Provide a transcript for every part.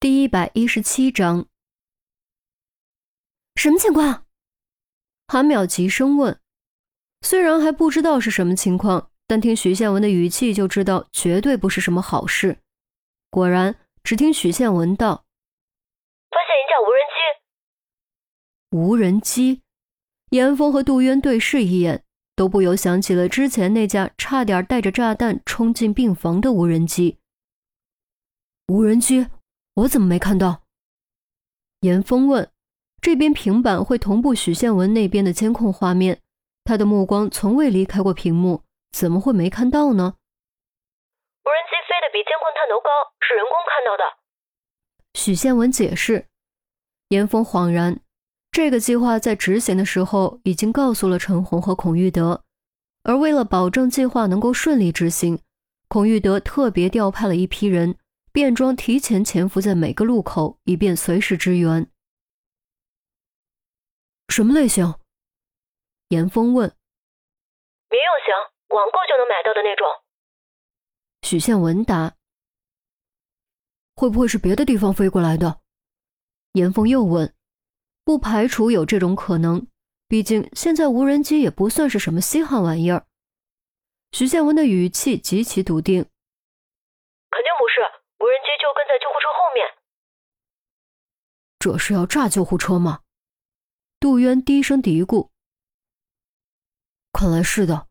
第一百一十七章，什么情况？韩淼急声问。虽然还不知道是什么情况，但听许宪文的语气就知道绝对不是什么好事。果然，只听许宪文道：“发现一架无人机。”无人机。严峰和杜渊对视一眼，都不由想起了之前那架差点带着炸弹冲进病房的无人机。无人机。我怎么没看到？严峰问。这边平板会同步许宪文那边的监控画面，他的目光从未离开过屏幕，怎么会没看到呢？无人机飞得比监控探头高，是人工看到的。许宪文解释。严峰恍然，这个计划在执行的时候已经告诉了陈红和孔玉德，而为了保证计划能够顺利执行，孔玉德特别调派了一批人。便装提前潜伏在每个路口，以便随时支援。什么类型？严峰问。民用型，网购就能买到的那种。许宪文答。会不会是别的地方飞过来的？严峰又问。不排除有这种可能，毕竟现在无人机也不算是什么稀罕玩意儿。许宪文的语气极其笃定。肯定不是。无人机就跟在救护车后面，这是要炸救护车吗？杜渊低声嘀咕。看来是的。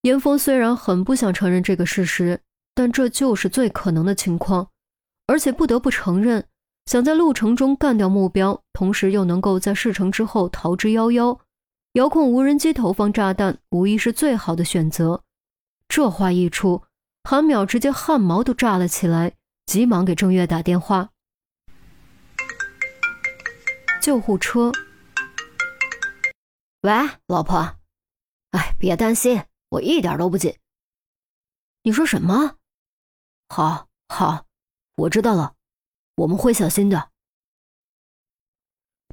严峰虽然很不想承认这个事实，但这就是最可能的情况，而且不得不承认，想在路程中干掉目标，同时又能够在事成之后逃之夭夭，遥控无人机投放炸弹，无疑是最好的选择。这话一出。韩淼直接汗毛都炸了起来，急忙给郑月打电话。救护车。喂，老婆。哎，别担心，我一点都不紧。你说什么？好，好，我知道了，我们会小心的。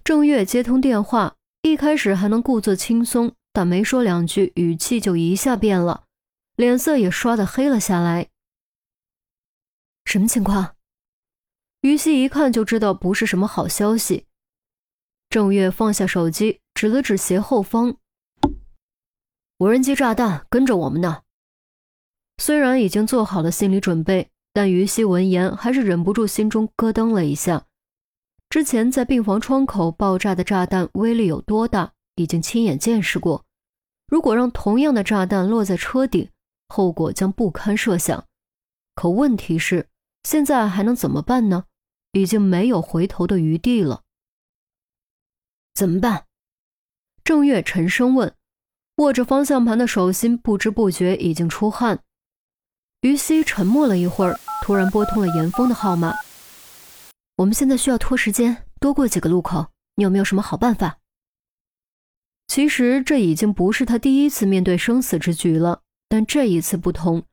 郑月接通电话，一开始还能故作轻松，但没说两句，语气就一下变了。脸色也刷的黑了下来。什么情况？于西一看就知道不是什么好消息。郑月放下手机，指了指斜后方，无人机炸弹跟着我们呢。虽然已经做好了心理准备，但于西闻言还是忍不住心中咯噔了一下。之前在病房窗口爆炸的炸弹威力有多大，已经亲眼见识过。如果让同样的炸弹落在车顶，后果将不堪设想，可问题是，现在还能怎么办呢？已经没有回头的余地了。怎么办？郑月沉声问，握着方向盘的手心不知不觉已经出汗。于西沉默了一会儿，突然拨通了严峰的号码。我们现在需要拖时间，多过几个路口。你有没有什么好办法？其实这已经不是他第一次面对生死之局了。但这一次不同，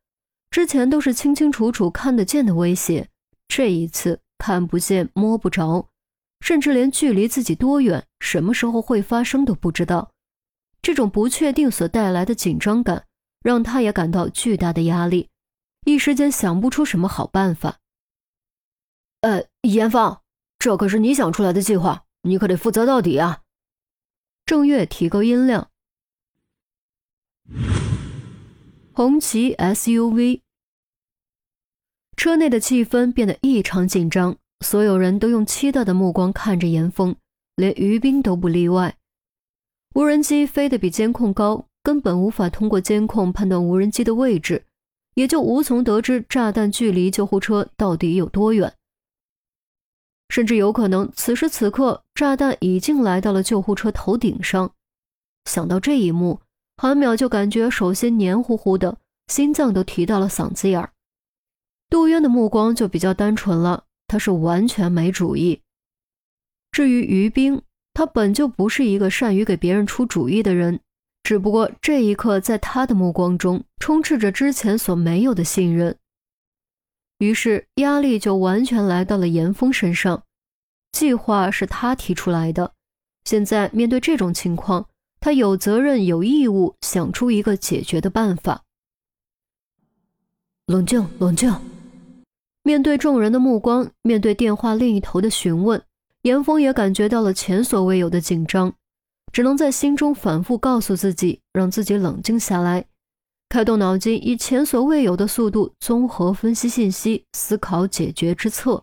之前都是清清楚楚看得见的威胁，这一次看不见摸不着，甚至连距离自己多远、什么时候会发生都不知道。这种不确定所带来的紧张感，让他也感到巨大的压力，一时间想不出什么好办法。呃，严芳，这可是你想出来的计划，你可得负责到底啊！郑月提高音量。红旗 SUV，车内的气氛变得异常紧张，所有人都用期待的目光看着严峰，连于冰都不例外。无人机飞得比监控高，根本无法通过监控判断无人机的位置，也就无从得知炸弹距离救护车到底有多远。甚至有可能此时此刻炸弹已经来到了救护车头顶上。想到这一幕。韩淼就感觉手心黏糊糊的，心脏都提到了嗓子眼儿。杜渊的目光就比较单纯了，他是完全没主意。至于于冰，他本就不是一个善于给别人出主意的人，只不过这一刻在他的目光中充斥着之前所没有的信任，于是压力就完全来到了严峰身上。计划是他提出来的，现在面对这种情况。他有责任、有义务想出一个解决的办法。冷静，冷静。面对众人的目光，面对电话另一头的询问，严峰也感觉到了前所未有的紧张，只能在心中反复告诉自己，让自己冷静下来，开动脑筋，以前所未有的速度综合分析信息，思考解决之策。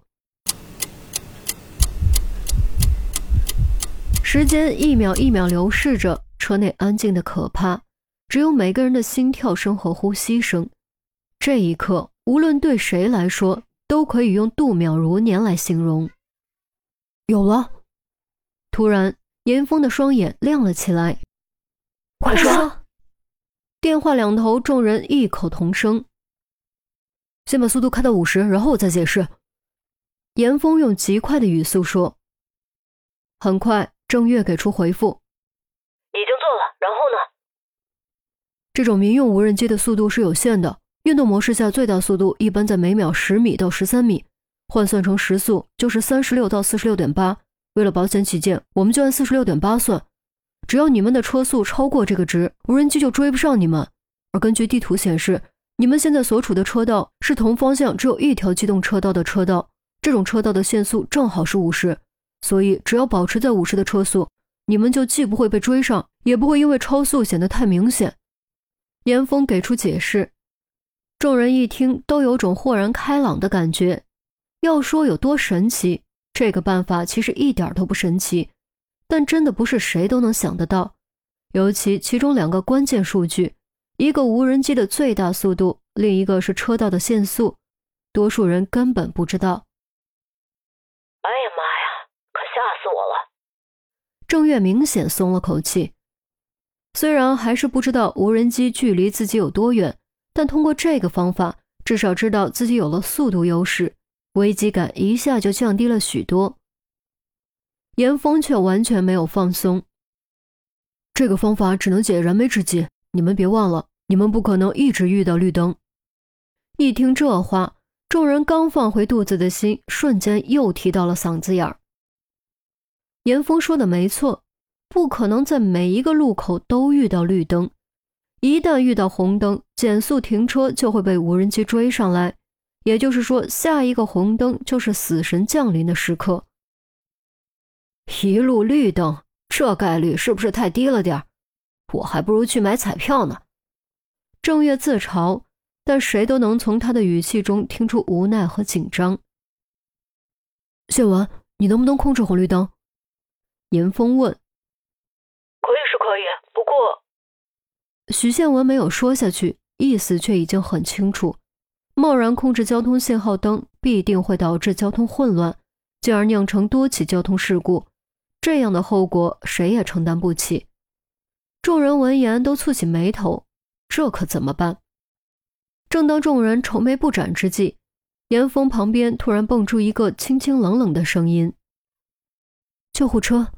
时间一秒一秒流逝着，车内安静的可怕，只有每个人的心跳声和呼吸声。这一刻，无论对谁来说。都可以用度秒如年来形容。有了！突然，严峰的双眼亮了起来。快说！电话两头，众人异口同声：“先把速度开到五十，然后我再解释。”严峰用极快的语速说。很快，郑月给出回复：“已经做了。然后呢？这种民用无人机的速度是有限的。”运动模式下最大速度一般在每秒十米到十三米，换算成时速就是三十六到四十六点八。为了保险起见，我们就按四十六点八算。只要你们的车速超过这个值，无人机就追不上你们。而根据地图显示，你们现在所处的车道是同方向只有一条机动车道的车道，这种车道的限速正好是五十，所以只要保持在五十的车速，你们就既不会被追上，也不会因为超速显得太明显。严峰给出解释。众人一听，都有种豁然开朗的感觉。要说有多神奇，这个办法其实一点都不神奇，但真的不是谁都能想得到。尤其其中两个关键数据，一个无人机的最大速度，另一个是车道的限速，多数人根本不知道。哎呀妈呀，可吓死我了！郑月明显松了口气，虽然还是不知道无人机距离自己有多远。但通过这个方法，至少知道自己有了速度优势，危机感一下就降低了许多。严峰却完全没有放松。这个方法只能解燃眉之急，你们别忘了，你们不可能一直遇到绿灯。一听这话，众人刚放回肚子的心，瞬间又提到了嗓子眼儿。严峰说的没错，不可能在每一个路口都遇到绿灯。一旦遇到红灯，减速停车就会被无人机追上来，也就是说，下一个红灯就是死神降临的时刻。一路绿灯，这概率是不是太低了点儿我还不如去买彩票呢。郑月自嘲，但谁都能从他的语气中听出无奈和紧张。谢文，你能不能控制红绿灯？严峰问。可以是可以，不过。许宪文没有说下去，意思却已经很清楚。贸然控制交通信号灯，必定会导致交通混乱，进而酿成多起交通事故。这样的后果，谁也承担不起。众人闻言都蹙起眉头，这可怎么办？正当众人愁眉不展之际，严峰旁边突然蹦出一个清清冷冷的声音：“救护车。”